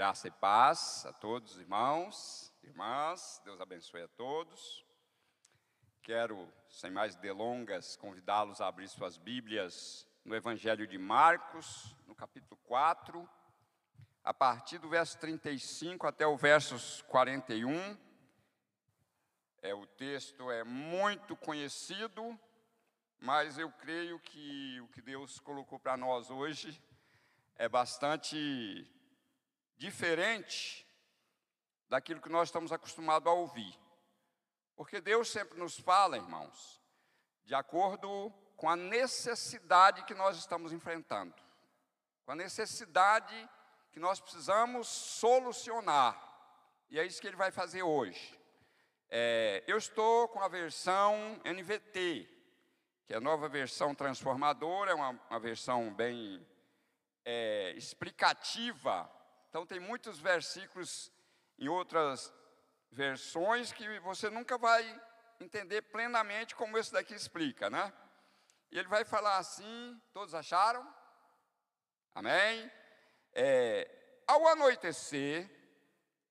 Graça e paz a todos, irmãos, irmãs, Deus abençoe a todos. Quero, sem mais delongas, convidá-los a abrir suas Bíblias no Evangelho de Marcos, no capítulo 4, a partir do verso 35 até o verso 41. É, o texto é muito conhecido, mas eu creio que o que Deus colocou para nós hoje é bastante diferente daquilo que nós estamos acostumados a ouvir. Porque Deus sempre nos fala, irmãos, de acordo com a necessidade que nós estamos enfrentando, com a necessidade que nós precisamos solucionar. E é isso que ele vai fazer hoje. É, eu estou com a versão NVT, que é a nova versão transformadora, é uma, uma versão bem é, explicativa então, tem muitos versículos em outras versões que você nunca vai entender plenamente como esse daqui explica, né? E ele vai falar assim: todos acharam? Amém? É, ao anoitecer,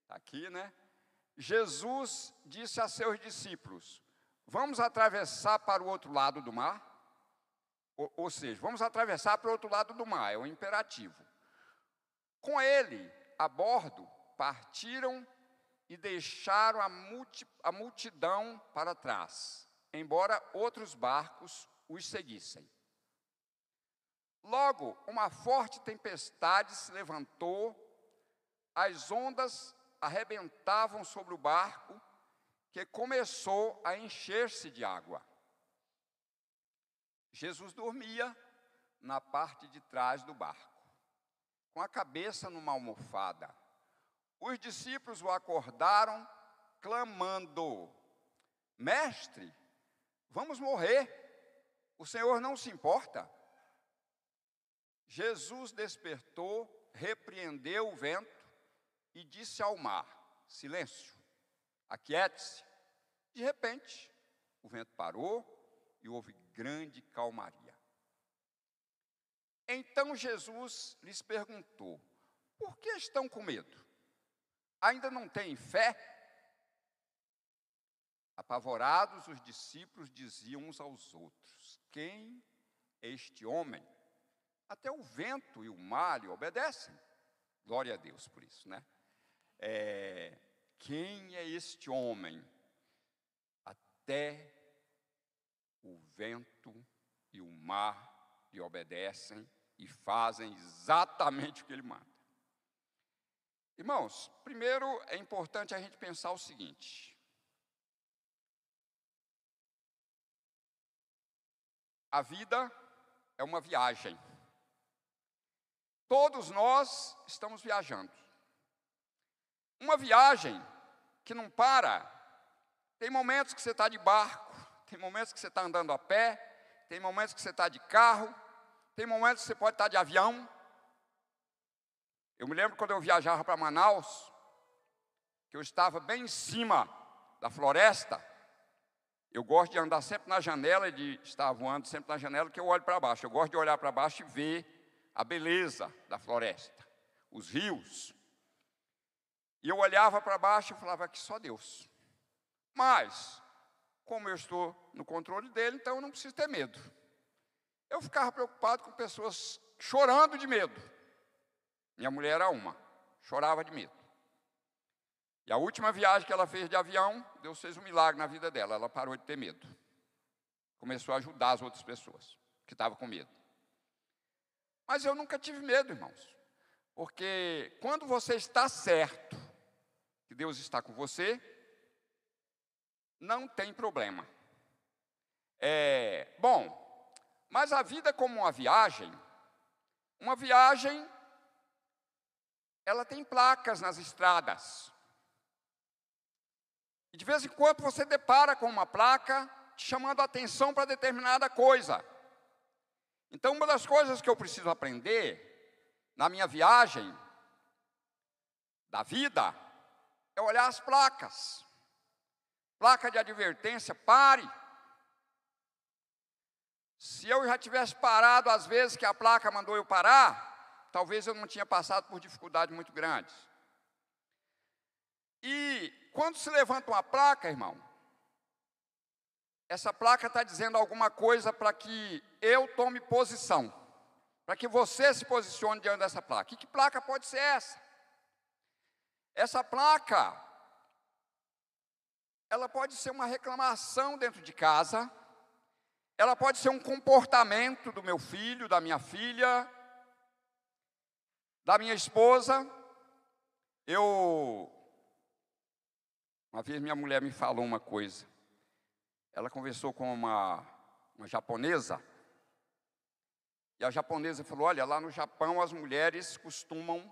tá aqui, né? Jesus disse a seus discípulos: Vamos atravessar para o outro lado do mar? Ou, ou seja, vamos atravessar para o outro lado do mar, é o imperativo. Com ele, a bordo, partiram e deixaram a, multi, a multidão para trás, embora outros barcos os seguissem. Logo, uma forte tempestade se levantou, as ondas arrebentavam sobre o barco, que começou a encher-se de água. Jesus dormia na parte de trás do barco com a cabeça numa almofada. Os discípulos o acordaram, clamando: Mestre, vamos morrer, o Senhor não se importa. Jesus despertou, repreendeu o vento e disse ao mar: Silêncio, aquiete-se. De repente, o vento parou e houve grande calmaria. Então Jesus lhes perguntou: Por que estão com medo? Ainda não têm fé? Apavorados, os discípulos diziam uns aos outros: Quem é este homem? Até o vento e o mar lhe obedecem. Glória a Deus por isso, né? É, quem é este homem? Até o vento e o mar lhe obedecem e fazem exatamente o que ele manda. Irmãos, primeiro é importante a gente pensar o seguinte: a vida é uma viagem. Todos nós estamos viajando. Uma viagem que não para. Tem momentos que você está de barco, tem momentos que você está andando a pé, tem momentos que você está de carro, tem momentos que você pode estar de avião. Eu me lembro quando eu viajava para Manaus, que eu estava bem em cima da floresta. Eu gosto de andar sempre na janela, de estar voando sempre na janela, que eu olho para baixo. Eu gosto de olhar para baixo e ver a beleza da floresta, os rios. E eu olhava para baixo e falava que só Deus. Mas, como eu estou no controle dele, então eu não preciso ter medo. Eu ficava preocupado com pessoas chorando de medo. Minha mulher era uma, chorava de medo. E a última viagem que ela fez de avião, Deus fez um milagre na vida dela. Ela parou de ter medo. Começou a ajudar as outras pessoas que estavam com medo. Mas eu nunca tive medo, irmãos. Porque quando você está certo que Deus está com você, não tem problema. É, bom, mas a vida como uma viagem, uma viagem, ela tem placas nas estradas. E de vez em quando você depara com uma placa chamando a atenção para determinada coisa. Então, uma das coisas que eu preciso aprender na minha viagem da vida é olhar as placas. Placa de advertência, pare. Se eu já tivesse parado às vezes que a placa mandou eu parar, talvez eu não tinha passado por dificuldades muito grandes. E quando se levanta uma placa, irmão, essa placa está dizendo alguma coisa para que eu tome posição, para que você se posicione diante dessa placa. E que placa pode ser essa? Essa placa, ela pode ser uma reclamação dentro de casa, ela pode ser um comportamento do meu filho, da minha filha, da minha esposa. Eu uma vez minha mulher me falou uma coisa. Ela conversou com uma, uma japonesa. E a japonesa falou: Olha, lá no Japão as mulheres costumam,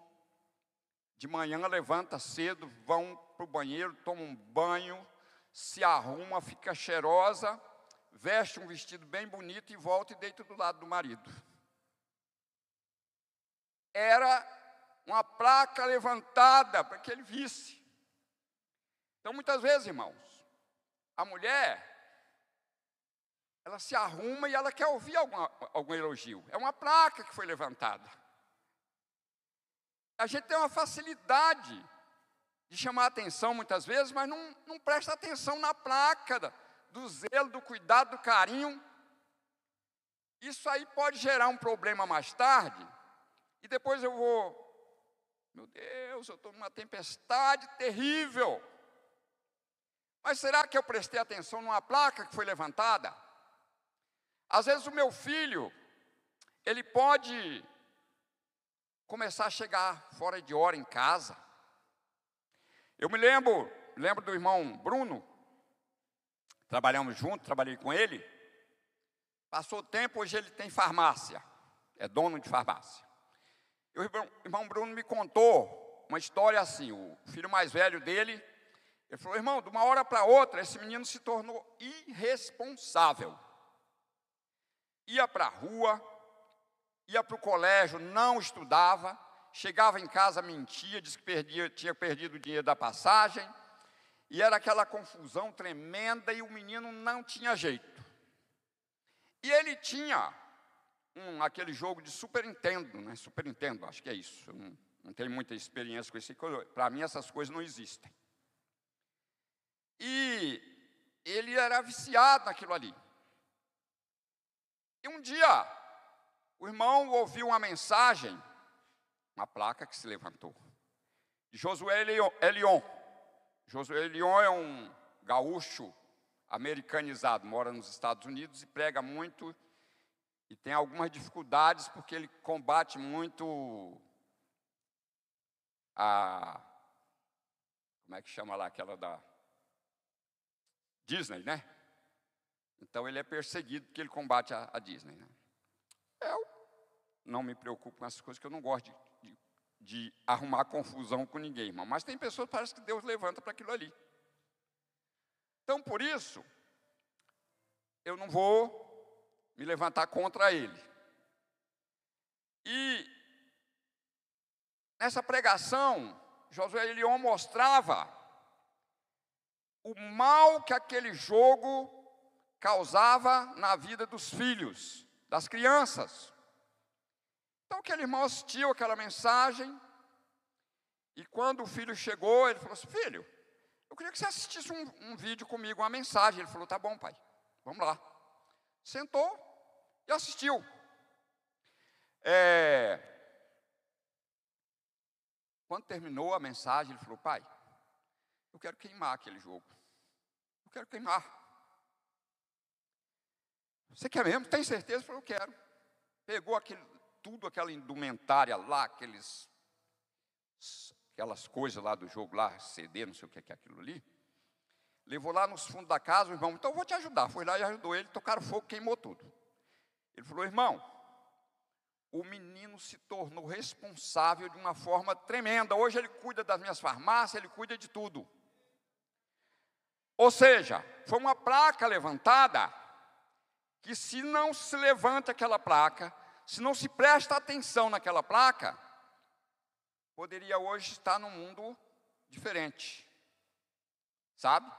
de manhã levanta cedo, vão para o banheiro, tomam um banho, se arruma, fica cheirosa, veste um vestido bem bonito e volta e deita do lado do marido. Era uma placa levantada para que ele visse. Então, muitas vezes, irmãos, a mulher, ela se arruma e ela quer ouvir alguma, algum elogio. É uma placa que foi levantada. A gente tem uma facilidade de chamar atenção muitas vezes, mas não, não presta atenção na placa, do zelo, do cuidado, do carinho. Isso aí pode gerar um problema mais tarde, e depois eu vou, meu Deus, eu estou numa tempestade terrível. Mas será que eu prestei atenção numa placa que foi levantada? Às vezes o meu filho, ele pode começar a chegar fora de hora em casa. Eu me lembro, lembro do irmão Bruno, trabalhamos juntos, trabalhei com ele. Passou o tempo, hoje ele tem farmácia, é dono de farmácia. E o irmão Bruno me contou uma história assim: o filho mais velho dele ele falou, irmão, de uma hora para outra, esse menino se tornou irresponsável. Ia para a rua, ia para o colégio, não estudava, chegava em casa, mentia, disse que perdia, tinha perdido o dinheiro da passagem, e era aquela confusão tremenda e o menino não tinha jeito. E ele tinha um, aquele jogo de Super Nintendo, né? Super Nintendo, acho que é isso. Não, não tenho muita experiência com isso. Para mim, essas coisas não existem. E ele era viciado naquilo ali. E um dia, o irmão ouviu uma mensagem, uma placa que se levantou, Josué Elion. Josué Elion é um gaúcho americanizado, mora nos Estados Unidos e prega muito e tem algumas dificuldades porque ele combate muito a como é que chama lá aquela da Disney, né? Então ele é perseguido porque ele combate a, a Disney. Né? Eu não me preocupo com essas coisas, que eu não gosto de, de, arrumar confusão com ninguém, irmão. Mas tem pessoas que parece que Deus levanta para aquilo ali. Então, por isso, eu não vou me levantar contra ele. E nessa pregação, Josué Elion mostrava o mal que aquele jogo causava na vida dos filhos, das crianças. Então aquele irmão assistiu aquela mensagem, e quando o filho chegou, ele falou assim: Filho, eu queria que você assistisse um, um vídeo comigo, uma mensagem. Ele falou: Tá bom, pai, vamos lá. Sentou e assistiu. É... Quando terminou a mensagem, ele falou: Pai, eu quero queimar aquele jogo. Eu quero queimar. Você quer mesmo? Tem certeza? Eu falei, eu quero. Pegou aquele, tudo, aquela indumentária lá, aqueles, aquelas coisas lá do jogo, lá, CD, não sei o que é aquilo ali. Levou lá nos fundos da casa, o irmão, então eu vou te ajudar. Foi lá e ajudou ele, tocaram fogo, queimou tudo. Ele falou, irmão, o menino se tornou responsável de uma forma tremenda. Hoje ele cuida das minhas farmácias, ele cuida de tudo. Ou seja, foi uma placa levantada que se não se levanta aquela placa, se não se presta atenção naquela placa, poderia hoje estar num mundo diferente. Sabe?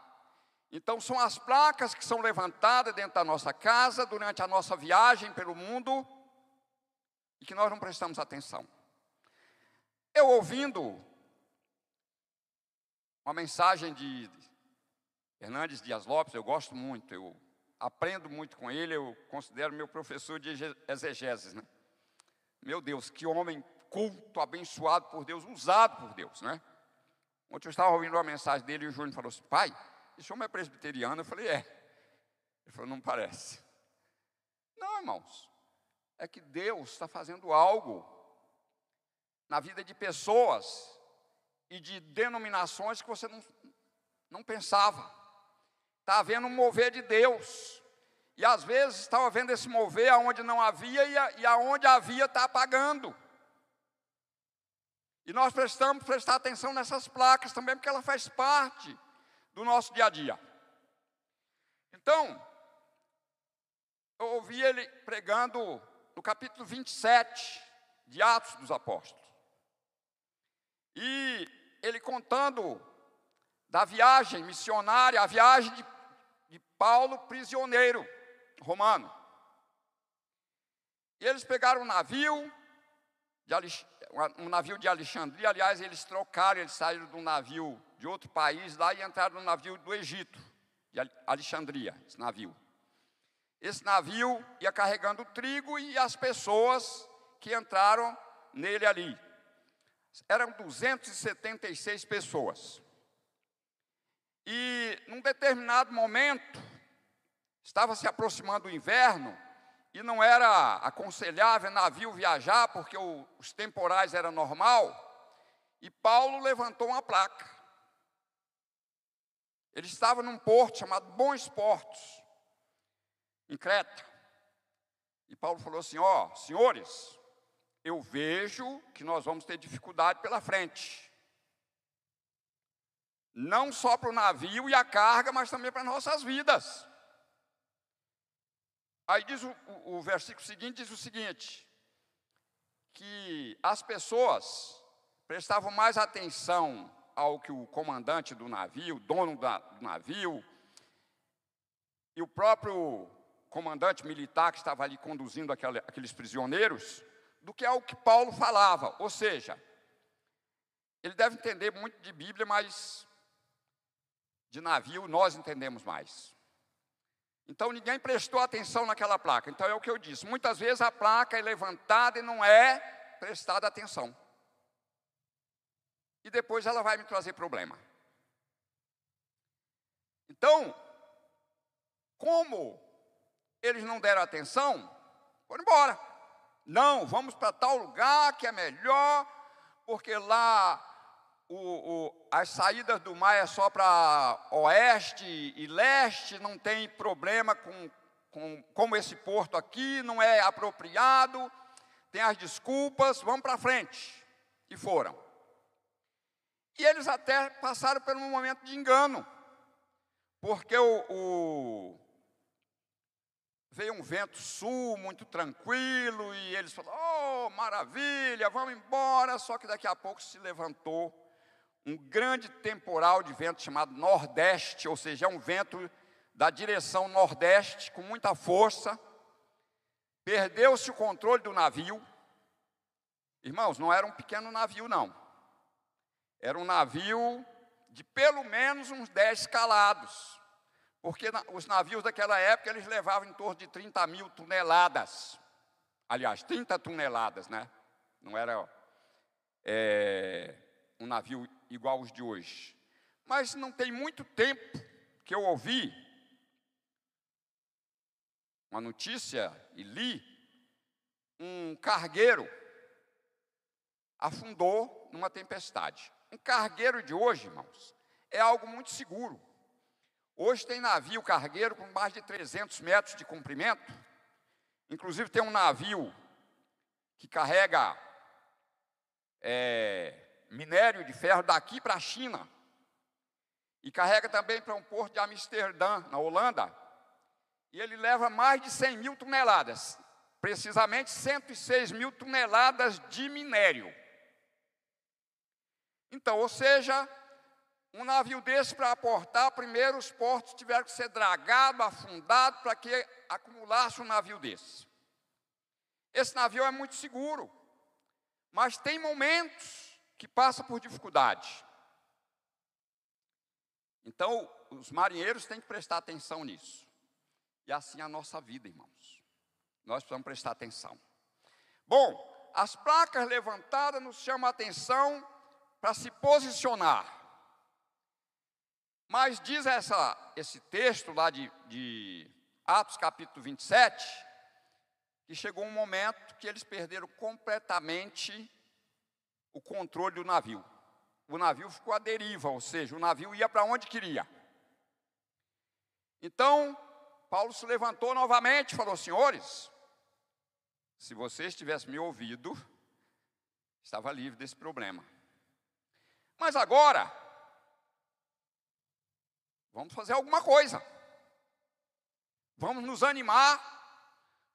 Então são as placas que são levantadas dentro da nossa casa durante a nossa viagem pelo mundo e que nós não prestamos atenção. Eu ouvindo uma mensagem de Hernandes Dias Lopes, eu gosto muito, eu aprendo muito com ele, eu considero meu professor de exegeses, né? Meu Deus, que homem culto, abençoado por Deus, usado por Deus, né? Ontem eu estava ouvindo uma mensagem dele e o Júnior falou assim: pai, esse homem é presbiteriano? Eu falei: é. Ele falou: não parece. Não, irmãos, é que Deus está fazendo algo na vida de pessoas e de denominações que você não, não pensava. Está havendo um mover de Deus. E às vezes está havendo esse mover aonde não havia e, e aonde havia está apagando. E nós precisamos prestar atenção nessas placas também, porque ela faz parte do nosso dia a dia. Então, eu ouvi ele pregando no capítulo 27 de Atos dos Apóstolos. E ele contando da viagem missionária, a viagem de Paulo prisioneiro romano. E eles pegaram um navio, de um navio de Alexandria, aliás, eles trocaram, eles saíram de um navio de outro país lá e entraram no navio do Egito, de Alexandria, esse navio. Esse navio ia carregando trigo e as pessoas que entraram nele ali. Eram 276 pessoas. E num determinado momento, estava se aproximando o inverno, e não era aconselhável navio viajar, porque o, os temporais eram normal, e Paulo levantou uma placa. Ele estava num porto chamado Bons Portos, em Creta. E Paulo falou assim: Ó, oh, senhores, eu vejo que nós vamos ter dificuldade pela frente. Não só para o navio e a carga, mas também para nossas vidas. Aí diz o, o, o versículo seguinte, diz o seguinte, que as pessoas prestavam mais atenção ao que o comandante do navio, dono da, do navio, e o próprio comandante militar que estava ali conduzindo aquele, aqueles prisioneiros, do que ao que Paulo falava. Ou seja, ele deve entender muito de Bíblia, mas de navio nós entendemos mais. Então ninguém prestou atenção naquela placa. Então é o que eu disse. Muitas vezes a placa é levantada e não é prestada atenção. E depois ela vai me trazer problema. Então, como eles não deram atenção, foram embora. Não, vamos para tal lugar que é melhor, porque lá o, o, as saídas do mar é só para oeste e leste, não tem problema com, com como esse porto aqui não é apropriado, tem as desculpas, vamos para frente. E foram. E eles até passaram por um momento de engano, porque o, o veio um vento sul muito tranquilo e eles falaram: "Oh, maravilha, vamos embora". Só que daqui a pouco se levantou um grande temporal de vento chamado Nordeste, ou seja, é um vento da direção Nordeste com muita força. Perdeu-se o controle do navio. Irmãos, não era um pequeno navio, não. Era um navio de pelo menos uns 10 calados. Porque os navios daquela época eles levavam em torno de 30 mil toneladas. Aliás, 30 toneladas, né? Não era é, um navio igual os de hoje. Mas não tem muito tempo que eu ouvi uma notícia e li um cargueiro afundou numa tempestade. Um cargueiro de hoje, irmãos, é algo muito seguro. Hoje tem navio cargueiro com mais de 300 metros de comprimento. Inclusive tem um navio que carrega é, minério de ferro daqui para a China. E carrega também para um porto de Amsterdã, na Holanda. E ele leva mais de 100 mil toneladas, precisamente 106 mil toneladas de minério. Então, ou seja, um navio desse para aportar, primeiro os portos tiveram que ser dragados, afundados, para que acumulasse um navio desse. Esse navio é muito seguro, mas tem momentos que passa por dificuldade. Então, os marinheiros têm que prestar atenção nisso. E assim é a nossa vida, irmãos. Nós precisamos prestar atenção. Bom, as placas levantadas nos chamam a atenção para se posicionar. Mas diz essa, esse texto lá de, de Atos capítulo 27, que chegou um momento que eles perderam completamente o controle do navio. O navio ficou à deriva, ou seja, o navio ia para onde queria. Então, Paulo se levantou novamente e falou: Senhores, se vocês tivessem me ouvido, estava livre desse problema. Mas agora, vamos fazer alguma coisa. Vamos nos animar,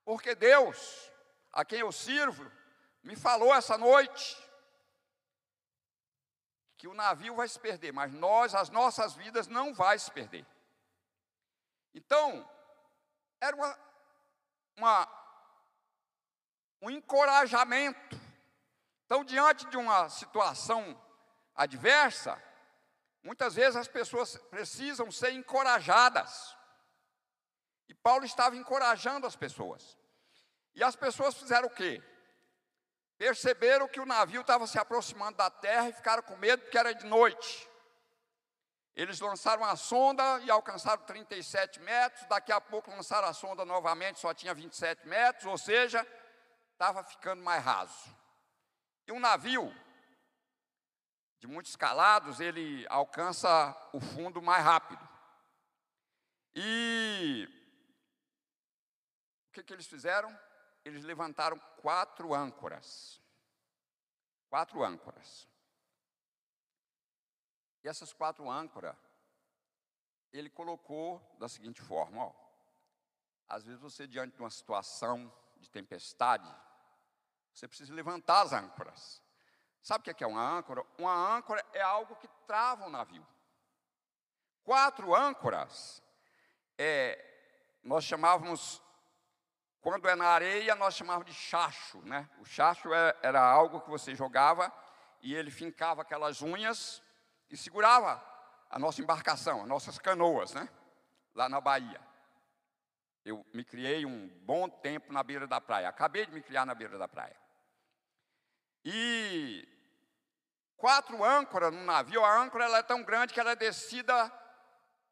porque Deus, a quem eu sirvo, me falou essa noite que o navio vai se perder, mas nós, as nossas vidas não vai se perder. Então, era uma, uma um encorajamento. Então, diante de uma situação adversa, muitas vezes as pessoas precisam ser encorajadas. E Paulo estava encorajando as pessoas. E as pessoas fizeram o quê? Perceberam que o navio estava se aproximando da terra e ficaram com medo porque era de noite. Eles lançaram a sonda e alcançaram 37 metros. Daqui a pouco lançaram a sonda novamente, só tinha 27 metros, ou seja, estava ficando mais raso. E um navio de muitos escalados, ele alcança o fundo mais rápido. E o que, que eles fizeram? Eles levantaram quatro âncoras. Quatro âncoras. E essas quatro âncoras, ele colocou da seguinte forma: ó, às vezes você, diante de uma situação de tempestade, você precisa levantar as âncoras. Sabe o que é, é uma âncora? Uma âncora é algo que trava o navio. Quatro âncoras, é, nós chamávamos, quando é na areia, nós chamávamos de chacho, né? O chacho é, era algo que você jogava e ele fincava aquelas unhas e segurava a nossa embarcação, as nossas canoas, né? Lá na Bahia. Eu me criei um bom tempo na beira da praia. Acabei de me criar na beira da praia. E quatro âncoras no navio, a âncora ela é tão grande que ela é descida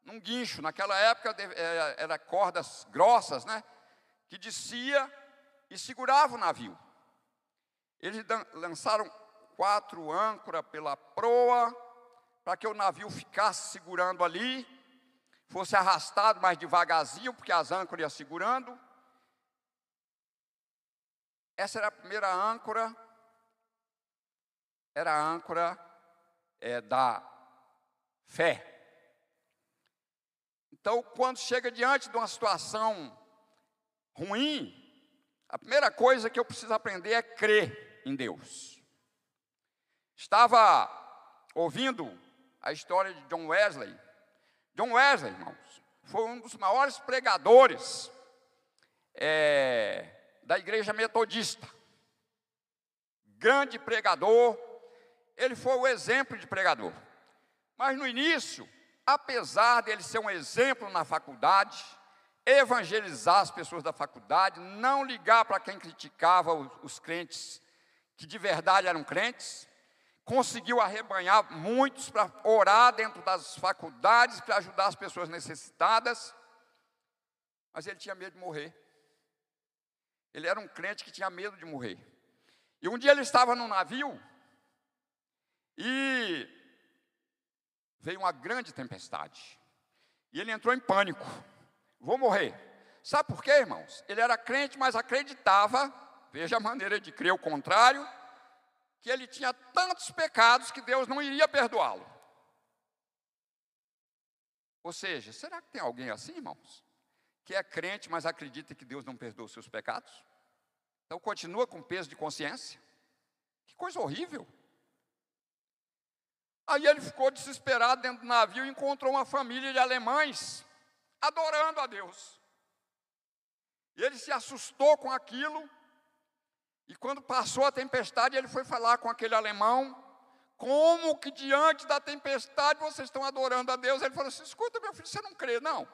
num guincho. Naquela época é, era cordas grossas, né? Que descia e segurava o navio. Eles lançaram quatro âncoras pela proa, para que o navio ficasse segurando ali, fosse arrastado mais devagarzinho, porque as âncoras iam segurando. Essa era a primeira âncora era a âncora é, da fé. Então, quando chega diante de uma situação ruim, a primeira coisa que eu preciso aprender é crer em Deus. Estava ouvindo a história de John Wesley. John Wesley, irmãos, foi um dos maiores pregadores é, da igreja metodista. Grande pregador, ele foi o exemplo de pregador. Mas no início, apesar dele ser um exemplo na faculdade, evangelizar as pessoas da faculdade, não ligar para quem criticava os crentes que de verdade eram crentes, conseguiu arrebanhar muitos para orar dentro das faculdades, para ajudar as pessoas necessitadas, mas ele tinha medo de morrer. Ele era um crente que tinha medo de morrer. E um dia ele estava num navio, e veio uma grande tempestade. E ele entrou em pânico. Vou morrer. Sabe por quê, irmãos? Ele era crente, mas acreditava, veja a maneira de crer o contrário, que ele tinha tantos pecados que Deus não iria perdoá-lo. Ou seja, será que tem alguém assim, irmãos? Que é crente, mas acredita que Deus não perdoa os seus pecados? Então continua com peso de consciência? Que coisa horrível. Aí ele ficou desesperado dentro do navio e encontrou uma família de alemães adorando a Deus. E ele se assustou com aquilo. E quando passou a tempestade, ele foi falar com aquele alemão, como que diante da tempestade vocês estão adorando a Deus? Ele falou assim: escuta, meu filho, você não crê, não.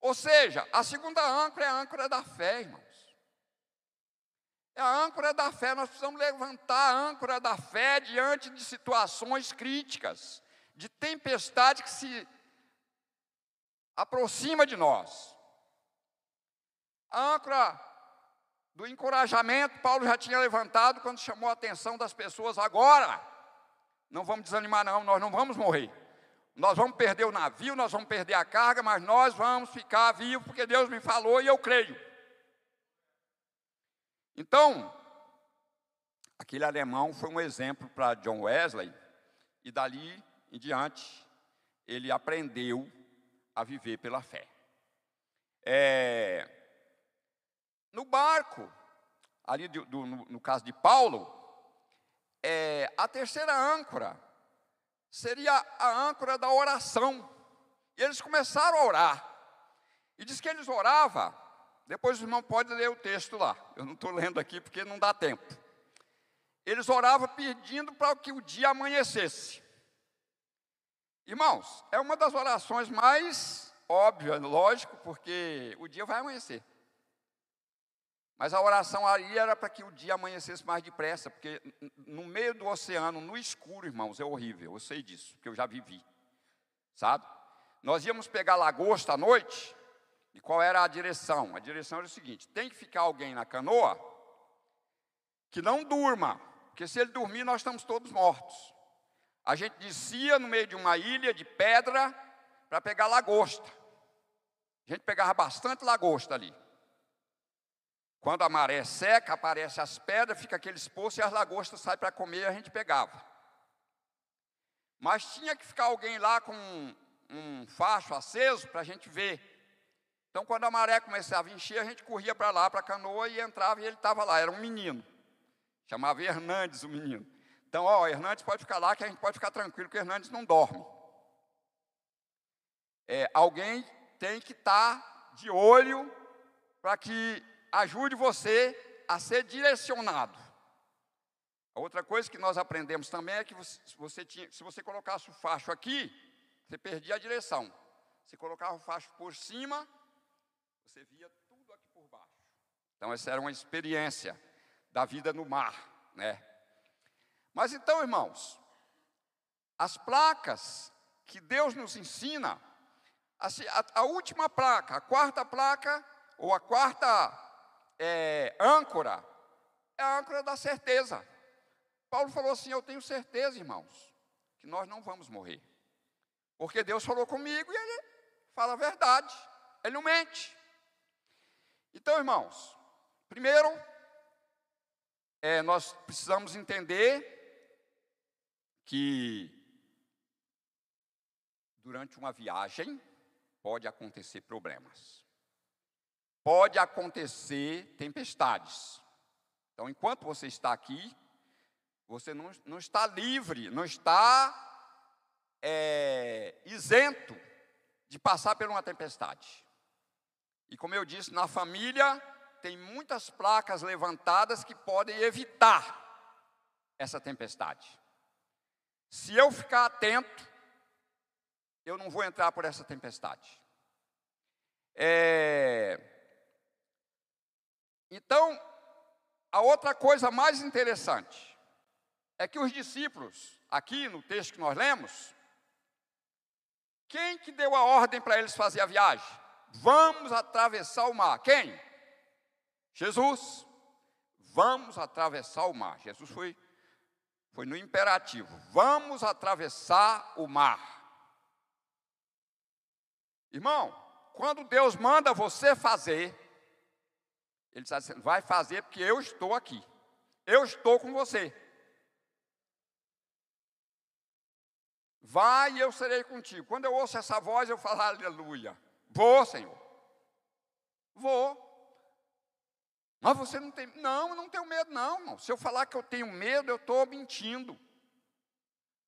Ou seja, a segunda âncora é a âncora da fé, irmãos. É a âncora da fé, nós precisamos levantar a âncora da fé diante de situações críticas, de tempestade que se aproxima de nós. A âncora do encorajamento, Paulo já tinha levantado quando chamou a atenção das pessoas. Agora, não vamos desanimar, não, nós não vamos morrer. Nós vamos perder o navio, nós vamos perder a carga, mas nós vamos ficar vivos, porque Deus me falou e eu creio. Então, aquele alemão foi um exemplo para John Wesley, e dali em diante, ele aprendeu a viver pela fé. É, no barco, ali do, do, no, no, caso de Paulo, é, a terceira âncora seria a âncora da oração. E eles começaram a orar. E diz que eles oravam, depois o irmão pode ler o texto lá. Eu não estou lendo aqui porque não dá tempo. Eles oravam pedindo para que o dia amanhecesse. Irmãos, é uma das orações mais óbvias, lógico, porque o dia vai amanhecer. Mas a oração ali era para que o dia amanhecesse mais depressa, porque no meio do oceano, no escuro, irmãos, é horrível, eu sei disso, porque eu já vivi, sabe? Nós íamos pegar lagosta à noite, e qual era a direção? A direção era o seguinte: tem que ficar alguém na canoa que não durma, porque se ele dormir, nós estamos todos mortos. A gente descia no meio de uma ilha de pedra para pegar lagosta. A gente pegava bastante lagosta ali. Quando a maré seca, aparecem as pedras, fica aqueles poços e as lagostas saem para comer e a gente pegava. Mas tinha que ficar alguém lá com um, um facho aceso para a gente ver. Então, quando a maré começava a encher, a gente corria para lá, para a canoa e entrava e ele estava lá. Era um menino. Chamava Hernandes o menino. Então, ó, Hernandes pode ficar lá que a gente pode ficar tranquilo, que Hernandes não dorme. É, alguém tem que estar tá de olho para que ajude você a ser direcionado. A outra coisa que nós aprendemos também é que você, se, você tinha, se você colocasse o facho aqui, você perdia a direção. Se colocava o facho por cima, você via tudo aqui por baixo. Então essa era uma experiência da vida no mar, né? Mas então, irmãos, as placas que Deus nos ensina, a, a última placa, a quarta placa, ou a quarta é, âncora é a âncora da certeza. Paulo falou assim: Eu tenho certeza, irmãos, que nós não vamos morrer. Porque Deus falou comigo e Ele fala a verdade, Ele não mente. Então, irmãos, primeiro, é, nós precisamos entender que durante uma viagem pode acontecer problemas pode acontecer tempestades. Então, enquanto você está aqui, você não, não está livre, não está é, isento de passar por uma tempestade. E como eu disse, na família tem muitas placas levantadas que podem evitar essa tempestade. Se eu ficar atento, eu não vou entrar por essa tempestade. É, então, a outra coisa mais interessante é que os discípulos, aqui no texto que nós lemos, quem que deu a ordem para eles fazer a viagem? Vamos atravessar o mar. Quem? Jesus. Vamos atravessar o mar. Jesus foi, foi no imperativo. Vamos atravessar o mar. Irmão, quando Deus manda você fazer, ele está dizendo: vai fazer porque eu estou aqui. Eu estou com você. Vai e eu serei contigo. Quando eu ouço essa voz, eu falo aleluia. Vou, Senhor. Vou. Mas você não tem. Não, eu não tenho medo, não, irmão. Se eu falar que eu tenho medo, eu estou mentindo.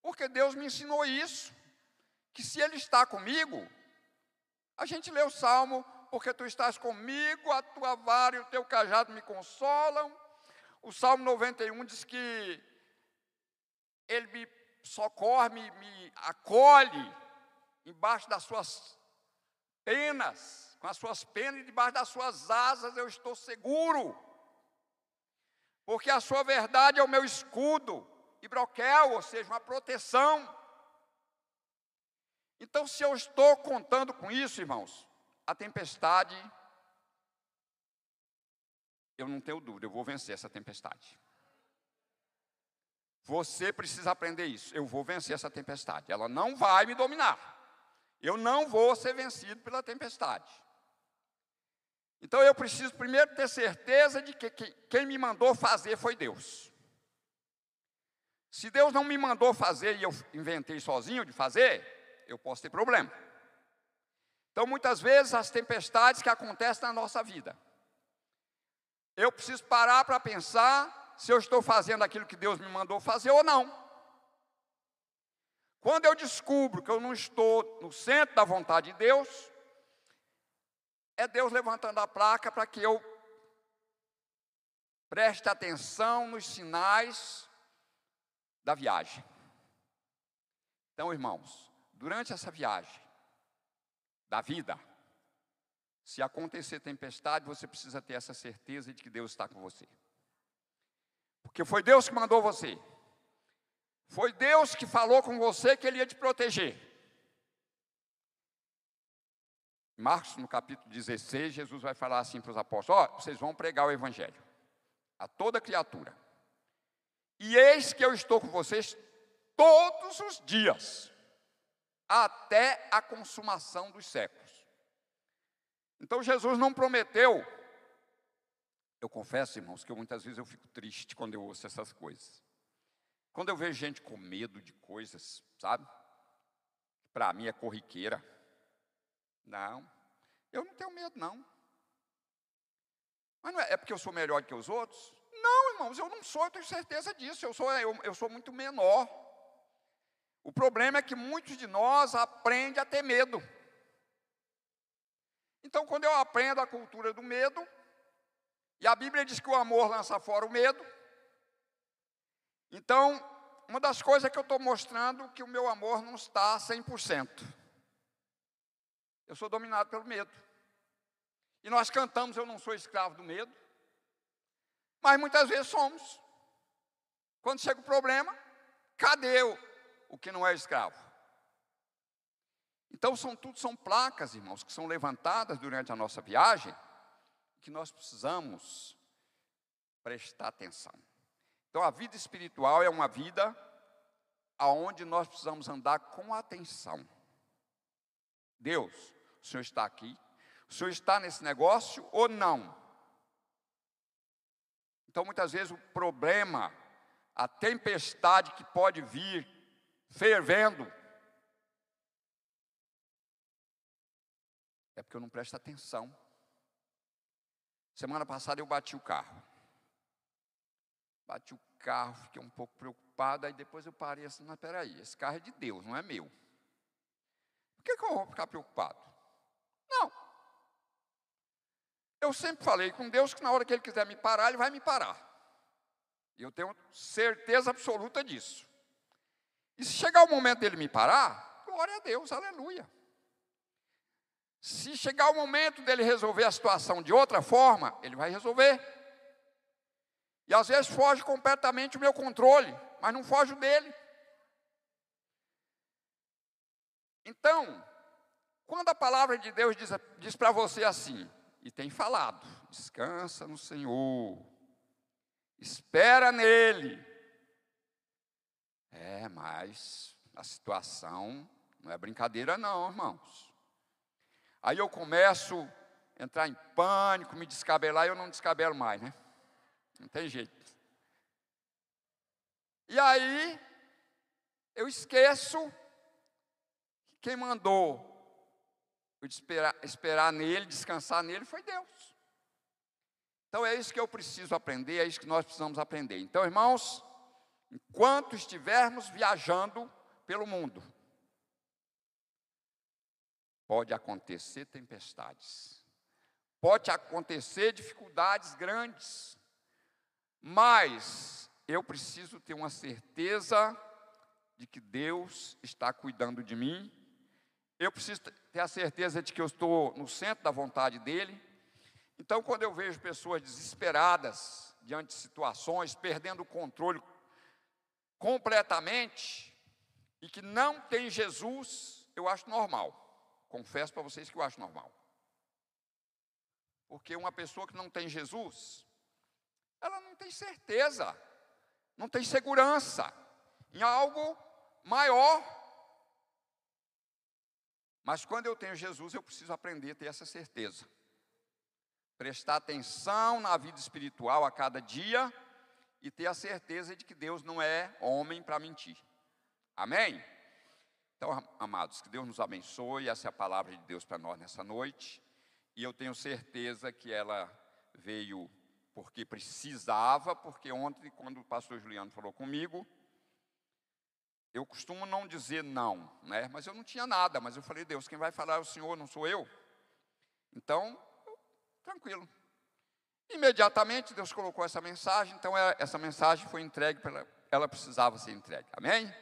Porque Deus me ensinou isso. Que se Ele está comigo, a gente lê o Salmo porque tu estás comigo, a tua vara e o teu cajado me consolam. O Salmo 91 diz que Ele me socorre, me, me acolhe embaixo das suas penas, com as suas penas e debaixo das suas asas eu estou seguro. Porque a sua verdade é o meu escudo e broquel, ou seja, uma proteção. Então, se eu estou contando com isso, irmãos, a tempestade, eu não tenho dúvida, eu vou vencer essa tempestade. Você precisa aprender isso. Eu vou vencer essa tempestade. Ela não vai me dominar. Eu não vou ser vencido pela tempestade. Então eu preciso primeiro ter certeza de que quem me mandou fazer foi Deus. Se Deus não me mandou fazer e eu inventei sozinho de fazer, eu posso ter problema. Então muitas vezes as tempestades que acontecem na nossa vida, eu preciso parar para pensar se eu estou fazendo aquilo que Deus me mandou fazer ou não. Quando eu descubro que eu não estou no centro da vontade de Deus, é Deus levantando a placa para que eu preste atenção nos sinais da viagem. Então, irmãos, durante essa viagem da vida, se acontecer tempestade, você precisa ter essa certeza de que Deus está com você. Porque foi Deus que mandou você. Foi Deus que falou com você que Ele ia te proteger. Marcos, no capítulo 16, Jesus vai falar assim para os apóstolos: Ó, oh, vocês vão pregar o Evangelho a toda criatura. E eis que eu estou com vocês todos os dias, até a consumação dos séculos. Então Jesus não prometeu eu confesso, irmãos, que eu, muitas vezes eu fico triste quando eu ouço essas coisas. Quando eu vejo gente com medo de coisas, sabe? Para mim é corriqueira. Não, eu não tenho medo, não. Mas não é, é porque eu sou melhor que os outros? Não, irmãos, eu não sou, eu tenho certeza disso. Eu sou, eu, eu sou muito menor. O problema é que muitos de nós aprendem a ter medo. Então, quando eu aprendo a cultura do medo, e a Bíblia diz que o amor lança fora o medo. Então, uma das coisas que eu estou mostrando é que o meu amor não está 100%. Eu sou dominado pelo medo. E nós cantamos, eu não sou escravo do medo. Mas muitas vezes somos. Quando chega o problema, cadê o, o que não é escravo? Então, são tudo são placas, irmãos, que são levantadas durante a nossa viagem que nós precisamos prestar atenção. Então, a vida espiritual é uma vida aonde nós precisamos andar com atenção. Deus, o Senhor está aqui? O Senhor está nesse negócio ou não? Então, muitas vezes, o problema, a tempestade que pode vir fervendo, é porque eu não presto atenção. Semana passada eu bati o carro. Bati o carro, fiquei um pouco preocupado, aí depois eu parei assim, mas peraí, esse carro é de Deus, não é meu. Por que, que eu vou ficar preocupado? Não. Eu sempre falei com Deus que na hora que Ele quiser me parar, Ele vai me parar. E eu tenho certeza absoluta disso. E se chegar o momento dele me parar, glória a Deus, aleluia. Se chegar o momento dele resolver a situação de outra forma, ele vai resolver. E às vezes foge completamente o meu controle, mas não foge dele. Então, quando a palavra de Deus diz, diz para você assim, e tem falado, descansa no Senhor, espera nele. É, mas a situação não é brincadeira, não, irmãos. Aí eu começo a entrar em pânico, me descabelar e eu não descabelo mais, né? Não tem jeito. E aí eu esqueço que quem mandou eu esperar, esperar nele, descansar nele, foi Deus. Então é isso que eu preciso aprender, é isso que nós precisamos aprender. Então, irmãos, enquanto estivermos viajando pelo mundo, pode acontecer tempestades, pode acontecer dificuldades grandes, mas eu preciso ter uma certeza de que Deus está cuidando de mim. Eu preciso ter a certeza de que eu estou no centro da vontade dele. Então, quando eu vejo pessoas desesperadas diante de situações, perdendo o controle completamente, e que não tem Jesus, eu acho normal. Confesso para vocês que eu acho normal. Porque uma pessoa que não tem Jesus, ela não tem certeza, não tem segurança em algo maior. Mas quando eu tenho Jesus, eu preciso aprender a ter essa certeza. Prestar atenção na vida espiritual a cada dia e ter a certeza de que Deus não é homem para mentir. Amém? Então, amados, que Deus nos abençoe. Essa é a palavra de Deus para nós nessa noite. E eu tenho certeza que ela veio porque precisava, porque ontem, quando o pastor Juliano falou comigo, eu costumo não dizer não, né? Mas eu não tinha nada, mas eu falei, Deus, quem vai falar é o Senhor, não sou eu. Então, tranquilo. Imediatamente Deus colocou essa mensagem, então é, essa mensagem foi entregue, ela precisava ser entregue. Amém?